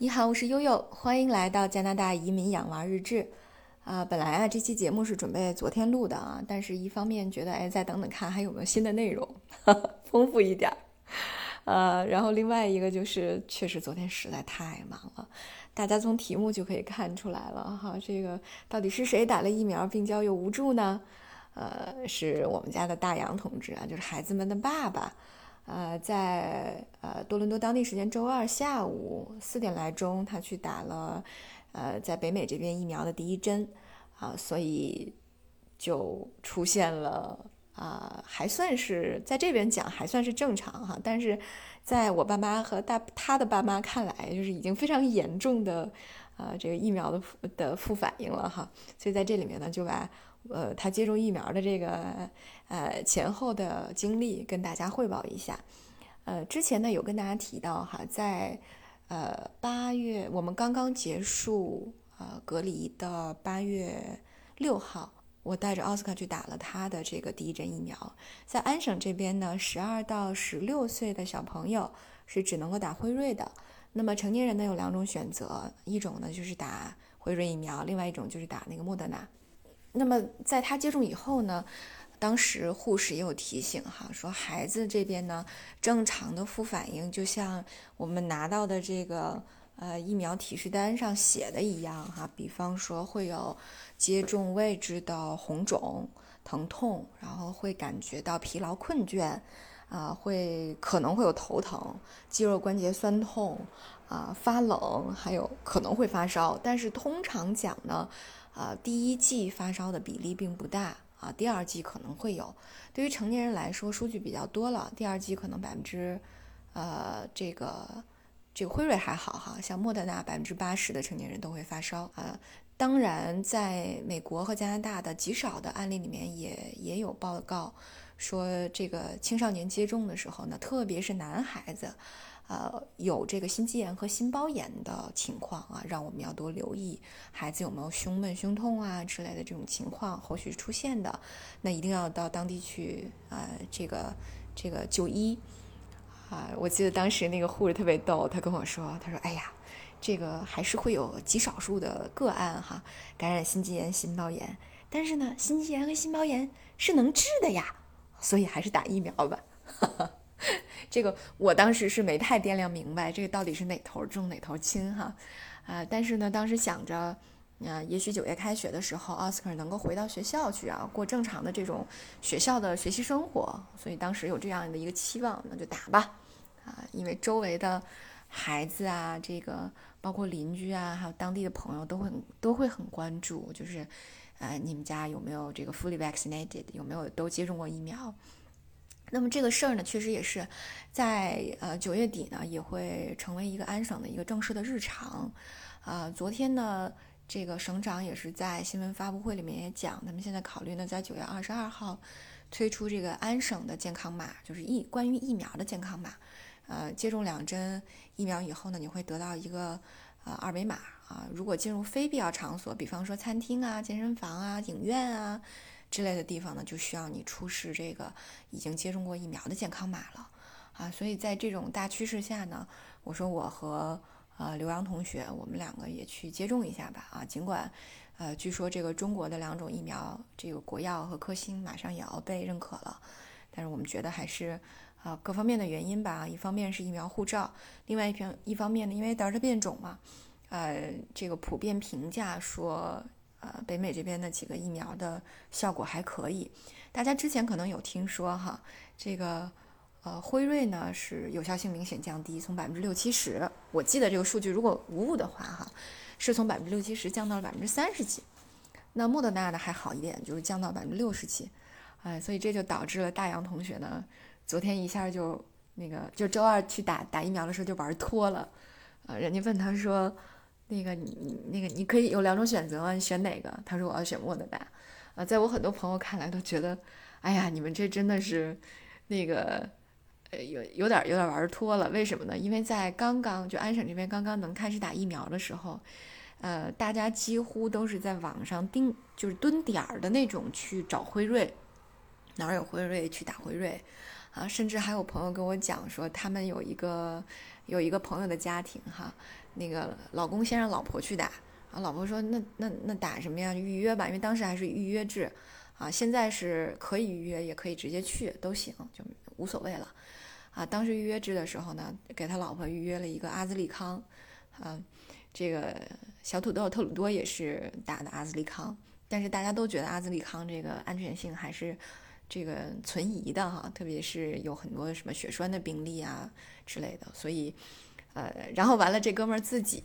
你好，我是悠悠，欢迎来到加拿大移民养娃日志。啊，本来啊这期节目是准备昨天录的啊，但是一方面觉得哎再等等看还有没有新的内容，丰富一点儿。呃，然后另外一个就是确实昨天实在太忙了，大家从题目就可以看出来了哈，这个到底是谁打了疫苗病娇又无助呢？呃，是我们家的大洋同志啊，就是孩子们的爸爸。呃，在呃多伦多当地时间周二下午四点来钟，他去打了，呃，在北美这边疫苗的第一针，啊，所以就出现了啊，还算是在这边讲还算是正常哈，但是在我爸妈和大他的爸妈看来，就是已经非常严重的，呃，这个疫苗的的副反应了哈，所以在这里面呢，就把。呃，他接种疫苗的这个呃前后的经历跟大家汇报一下。呃，之前呢有跟大家提到哈，在呃八月我们刚刚结束呃隔离的八月六号，我带着奥斯卡去打了他的这个第一针疫苗。在安省这边呢，十二到十六岁的小朋友是只能够打辉瑞的。那么成年人呢有两种选择，一种呢就是打辉瑞疫苗，另外一种就是打那个莫德纳。那么在他接种以后呢，当时护士也有提醒哈，说孩子这边呢正常的副反应就像我们拿到的这个呃疫苗提示单上写的一样哈，比方说会有接种位置的红肿、疼痛，然后会感觉到疲劳困倦，啊，会可能会有头疼、肌肉关节酸痛，啊发冷，还有可能会发烧，但是通常讲呢。啊，第一季发烧的比例并不大啊，第二季可能会有。对于成年人来说，数据比较多了，第二季可能百分之，呃，这个这个辉瑞还好哈，像莫德纳百分之八十的成年人都会发烧啊。当然，在美国和加拿大的极少的案例里面，也也有报告说，这个青少年接种的时候呢，特别是男孩子。呃，有这个心肌炎和心包炎的情况啊，让我们要多留意孩子有没有胸闷、胸痛啊之类的这种情况，后续出现的，那一定要到当地去啊，这个这个就医啊。我记得当时那个护士特别逗，他跟我说，他说：“哎呀，这个还是会有极少数的个案哈，感染心肌炎、心包炎，但是呢，心肌炎和心包炎是能治的呀，所以还是打疫苗吧。”这个我当时是没太掂量明白，这个到底是哪头重哪头轻哈，啊，但是呢，当时想着，啊，也许九月开学的时候，奥斯卡能够回到学校去啊，过正常的这种学校的学习生活，所以当时有这样的一个期望，那就打吧，啊，因为周围的孩子啊，这个包括邻居啊，还有当地的朋友都会都会很关注，就是，呃，你们家有没有这个 fully vaccinated，有没有都接种过疫苗？那么这个事儿呢，确实也是在呃九月底呢，也会成为一个安省的一个正式的日常。啊，昨天呢，这个省长也是在新闻发布会里面也讲，他们现在考虑呢，在九月二十二号推出这个安省的健康码，就是疫关于疫苗的健康码。呃，接种两针疫苗以后呢，你会得到一个呃二维码啊。如果进入非必要场所，比方说餐厅啊、健身房啊、影院啊。之类的地方呢，就需要你出示这个已经接种过疫苗的健康码了，啊，所以在这种大趋势下呢，我说我和呃刘洋同学，我们两个也去接种一下吧，啊，尽管呃据说这个中国的两种疫苗，这个国药和科兴马上也要被认可了，但是我们觉得还是啊各方面的原因吧，一方面是疫苗护照，另外一方一方面呢，因为德尔塔变种嘛，呃，这个普遍评价说。呃，北美这边的几个疫苗的效果还可以，大家之前可能有听说哈，这个呃辉瑞呢是有效性明显降低，从百分之六七十，我记得这个数据如果无误的话哈，是从百分之六七十降到了百分之三十几。那莫德纳的还好一点，就是降到百分之六十几，哎，所以这就导致了大洋同学呢，昨天一下就那个就周二去打打疫苗的时候就玩脱了，啊，人家问他说。那个你你那个你可以有两种选择吗，你选哪个？他说我要选莫德纳。啊，在我很多朋友看来都觉得，哎呀，你们这真的是那个呃有有点有点玩脱了。为什么呢？因为在刚刚就安省这边刚刚能开始打疫苗的时候，呃，大家几乎都是在网上盯就是蹲点儿的那种去找辉瑞，哪儿有辉瑞去打辉瑞。啊，甚至还有朋友跟我讲说，他们有一个有一个朋友的家庭哈，那个老公先让老婆去打，啊，老婆说那那那打什么呀？预约吧，因为当时还是预约制，啊，现在是可以预约，也可以直接去都行，就无所谓了，啊，当时预约制的时候呢，给他老婆预约了一个阿兹利康，啊，这个小土豆特鲁多也是打的阿兹利康，但是大家都觉得阿兹利康这个安全性还是。这个存疑的哈，特别是有很多什么血栓的病例啊之类的，所以，呃，然后完了，这哥们儿自己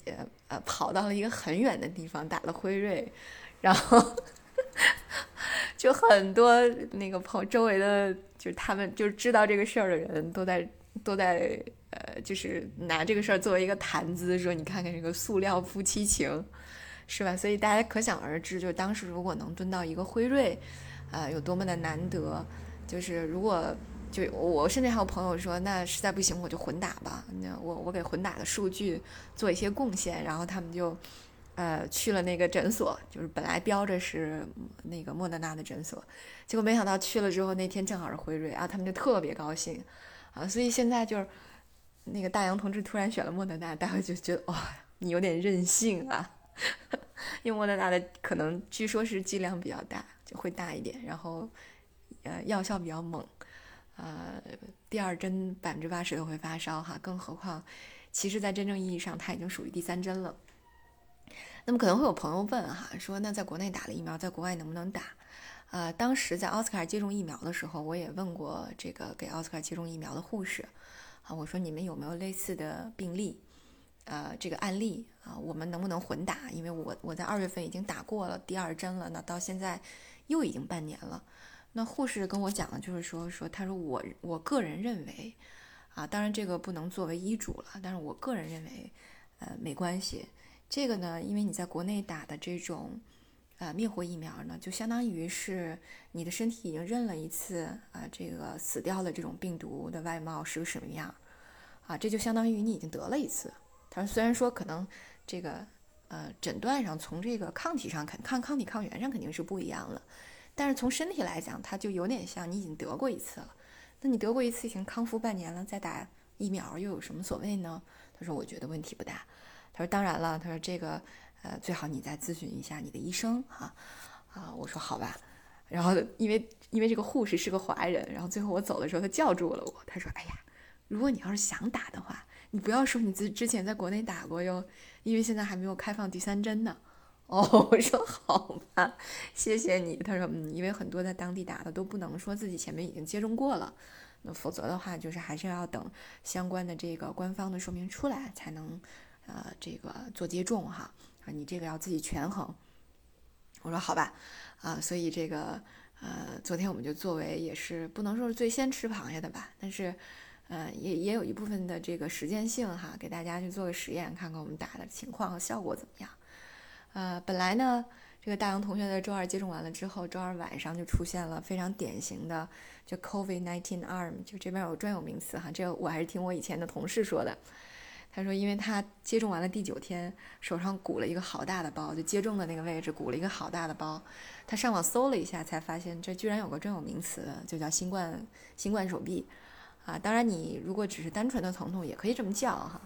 呃跑到了一个很远的地方打了辉瑞，然后就很多那个朋周围的，就是他们就知道这个事儿的人都在都在呃，就是拿这个事儿作为一个谈资，说你看看这个塑料夫妻情，是吧？所以大家可想而知，就当时如果能蹲到一个辉瑞。呃，有多么的难得，就是如果就我甚至还有朋友说，那实在不行我就混打吧，那我我给混打的数据做一些贡献，然后他们就呃去了那个诊所，就是本来标着是那个莫德纳的诊所，结果没想到去了之后那天正好是辉瑞啊，他们就特别高兴。啊，所以现在就是那个大洋同志突然选了莫德纳，大家就觉得哇，你有点任性啊，因为莫德纳的可能据说是剂量比较大。就会大一点，然后，呃，药效比较猛，呃，第二针百分之八十都会发烧哈，更何况，其实，在真正意义上，它已经属于第三针了。那么可能会有朋友问哈，说那在国内打了疫苗，在国外能不能打？呃，当时在奥斯卡接种疫苗的时候，我也问过这个给奥斯卡接种疫苗的护士，啊，我说你们有没有类似的病例？呃，这个案例啊，我们能不能混打？因为我我在二月份已经打过了第二针了，那到现在。又已经半年了，那护士跟我讲的就是说说，他说我我个人认为，啊，当然这个不能作为医嘱了，但是我个人认为，呃，没关系。这个呢，因为你在国内打的这种，呃，灭活疫苗呢，就相当于是你的身体已经认了一次，啊，这个死掉的这种病毒的外貌是个什么样，啊，这就相当于你已经得了一次。他说，虽然说可能这个。呃，诊断上从这个抗体上肯抗抗体抗原上肯定是不一样了，但是从身体来讲，它就有点像你已经得过一次了。那你得过一次已经康复半年了，再打疫苗又有什么所谓呢？他说我觉得问题不大。他说当然了，他说这个呃最好你再咨询一下你的医生哈。啊，我说好吧。然后因为因为这个护士是个华人，然后最后我走的时候他叫住了我，他说哎呀，如果你要是想打的话，你不要说你之之前在国内打过哟。因为现在还没有开放第三针呢，哦，我说好吧，谢谢你。他说，嗯，因为很多在当地打的都不能说自己前面已经接种过了，那否则的话，就是还是要等相关的这个官方的说明出来才能，呃，这个做接种哈。啊，你这个要自己权衡。我说好吧，啊，所以这个，呃，昨天我们就作为也是不能说是最先吃螃蟹的吧，但是。嗯，也也有一部分的这个实践性哈，给大家去做个实验，看看我们打的情况和效果怎么样。呃，本来呢，这个大洋同学在周二接种完了之后，周二晚上就出现了非常典型的就 COVID-19 arm，就这边有专有名词哈，这个我还是听我以前的同事说的。他说，因为他接种完了第九天，手上鼓了一个好大的包，就接种的那个位置鼓了一个好大的包。他上网搜了一下，才发现这居然有个专有名词，就叫新冠新冠手臂。啊，当然，你如果只是单纯的疼痛，也可以这么叫哈，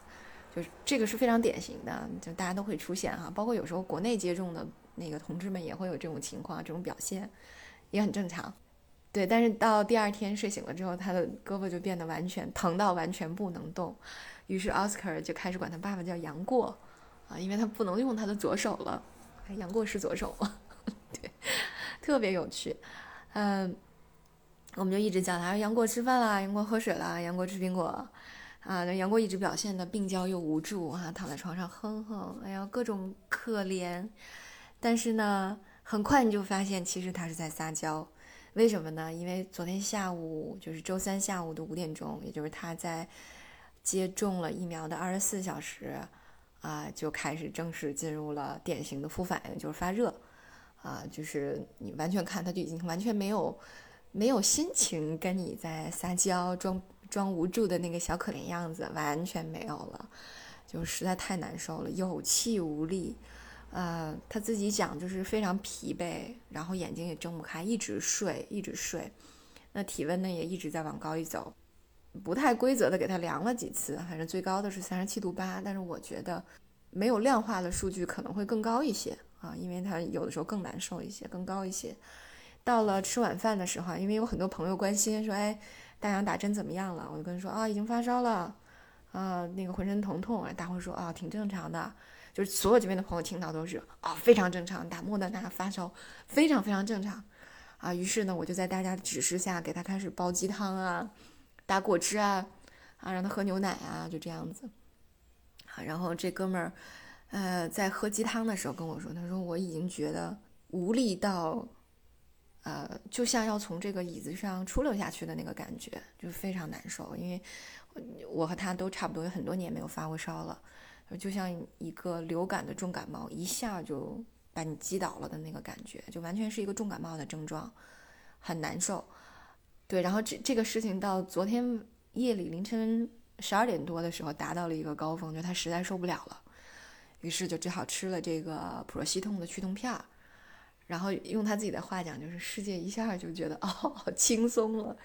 就是这个是非常典型的，就大家都会出现哈，包括有时候国内接种的那个同志们也会有这种情况，这种表现也很正常。对，但是到第二天睡醒了之后，他的胳膊就变得完全疼到完全不能动，于是奥斯卡就开始管他爸爸叫杨过啊，因为他不能用他的左手了，杨过是左手吗，对，特别有趣，嗯。我们就一直叫他说杨过吃饭啦，杨过喝水啦，杨过吃苹果，啊，那杨过一直表现的病娇又无助啊，躺在床上哼哼，哎呀，各种可怜。但是呢，很快你就发现，其实他是在撒娇。为什么呢？因为昨天下午，就是周三下午的五点钟，也就是他在接种了疫苗的二十四小时，啊，就开始正式进入了典型的副反应，就是发热，啊，就是你完全看他就已经完全没有。没有心情跟你在撒娇、装装无助的那个小可怜样子，完全没有了，就实在太难受了，有气无力。呃，他自己讲就是非常疲惫，然后眼睛也睁不开，一直睡，一直睡。那体温呢也一直在往高一走，不太规则的给他量了几次，反正最高的是三十七度八，但是我觉得没有量化的数据可能会更高一些啊，因为他有的时候更难受一些，更高一些。到了吃晚饭的时候，因为有很多朋友关心说，哎，大洋打针怎么样了？我就跟他说啊，已经发烧了，啊，那个浑身疼痛啊，大伙说啊，挺正常的，就是所有这边的朋友听到都是啊，非常正常，打莫德纳发烧非常非常正常。啊，于是呢，我就在大家的指示下给他开始煲鸡汤啊，打果汁啊，啊，让他喝牛奶啊，就这样子。啊，然后这哥们儿，呃，在喝鸡汤的时候跟我说，他说我已经觉得无力到，呃，就像要从这个椅子上出溜下去的那个感觉，就非常难受。因为我和他都差不多有很多年没有发过烧了，就像一个流感的重感冒，一下就。把你击倒了的那个感觉，就完全是一个重感冒的症状，很难受。对，然后这这个事情到昨天夜里凌晨十二点多的时候达到了一个高峰，就他实在受不了了，于是就只好吃了这个普罗西痛的去痛片儿。然后用他自己的话讲，就是世界一下就觉得哦，好轻松了，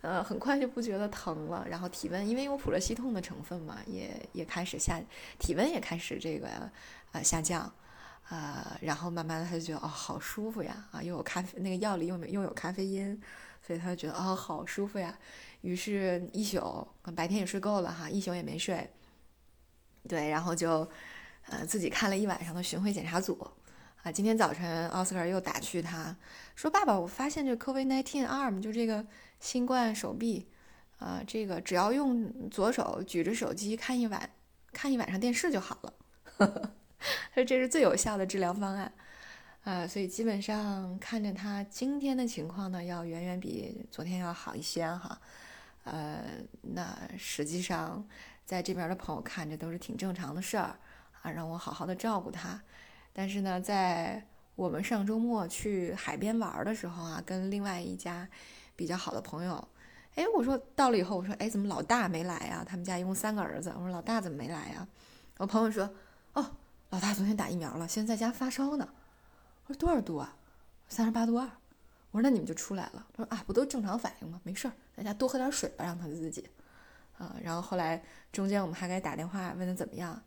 呃，很快就不觉得疼了。然后体温，因为有普罗西痛的成分嘛，也也开始下，体温也开始这个呃下降。呃，然后慢慢的他就觉得哦，好舒服呀，啊，又有咖啡，那个药里又又有咖啡因，所以他就觉得哦，好舒服呀。于是，一宿白天也睡够了哈，一宿也没睡。对，然后就呃自己看了一晚上的巡回检查组。啊，今天早晨奥斯卡又打趣他说：“爸爸，我发现这 COVID-19 arm 就这个新冠手臂，啊，这个只要用左手举着手机看一晚看一晚上电视就好了。”他说这是最有效的治疗方案，啊，所以基本上看着他今天的情况呢，要远远比昨天要好一些哈，呃，那实际上在这边的朋友看着都是挺正常的事儿啊，让我好好的照顾他。但是呢，在我们上周末去海边玩的时候啊，跟另外一家比较好的朋友，哎，我说到了以后，我说哎，怎么老大没来呀？他们家一共三个儿子，我说老大怎么没来呀？我朋友说，哦。老大昨天打疫苗了，现在在家发烧呢。我说多少度啊？三十八度二。我说那你们就出来了。他说啊，不都正常反应吗？没事儿，在家多喝点水吧，让他自己。啊，然后后来中间我们还给打电话问他怎么样，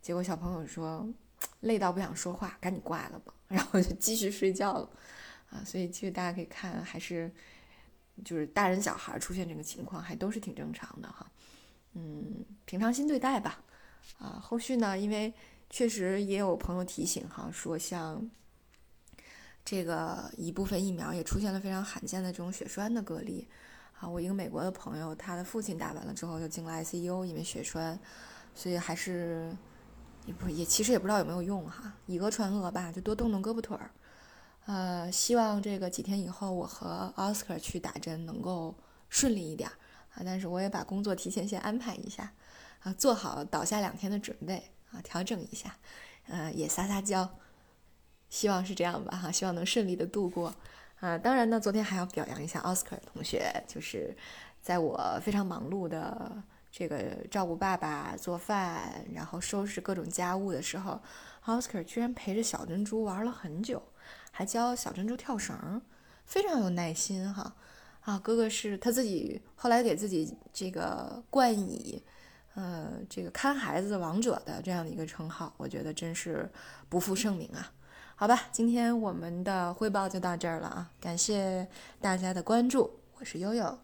结果小朋友说 累到不想说话，赶紧挂了吧，然后就继续睡觉了。啊，所以其实大家可以看，还是就是大人小孩出现这个情况还都是挺正常的哈。嗯，平常心对待吧。啊，后续呢，因为。确实也有朋友提醒哈，说像这个一部分疫苗也出现了非常罕见的这种血栓的个例啊。我一个美国的朋友，他的父亲打完了之后就进了 ICU，因为血栓，所以还是也不也其实也不知道有没有用哈，以讹传讹吧，就多动动胳膊腿儿。呃，希望这个几天以后我和奥斯卡去打针能够顺利一点啊。但是我也把工作提前先安排一下啊，做好倒下两天的准备。啊，调整一下，呃，也撒撒娇，希望是这样吧，哈，希望能顺利的度过。啊，当然呢，昨天还要表扬一下奥斯卡同学，就是在我非常忙碌的这个照顾爸爸、做饭，然后收拾各种家务的时候，奥斯卡居然陪着小珍珠玩了很久，还教小珍珠跳绳，非常有耐心哈。啊，哥哥是他自己后来给自己这个冠以。呃，这个看孩子王者的这样的一个称号，我觉得真是不负盛名啊！好吧，今天我们的汇报就到这儿了啊，感谢大家的关注，我是悠悠。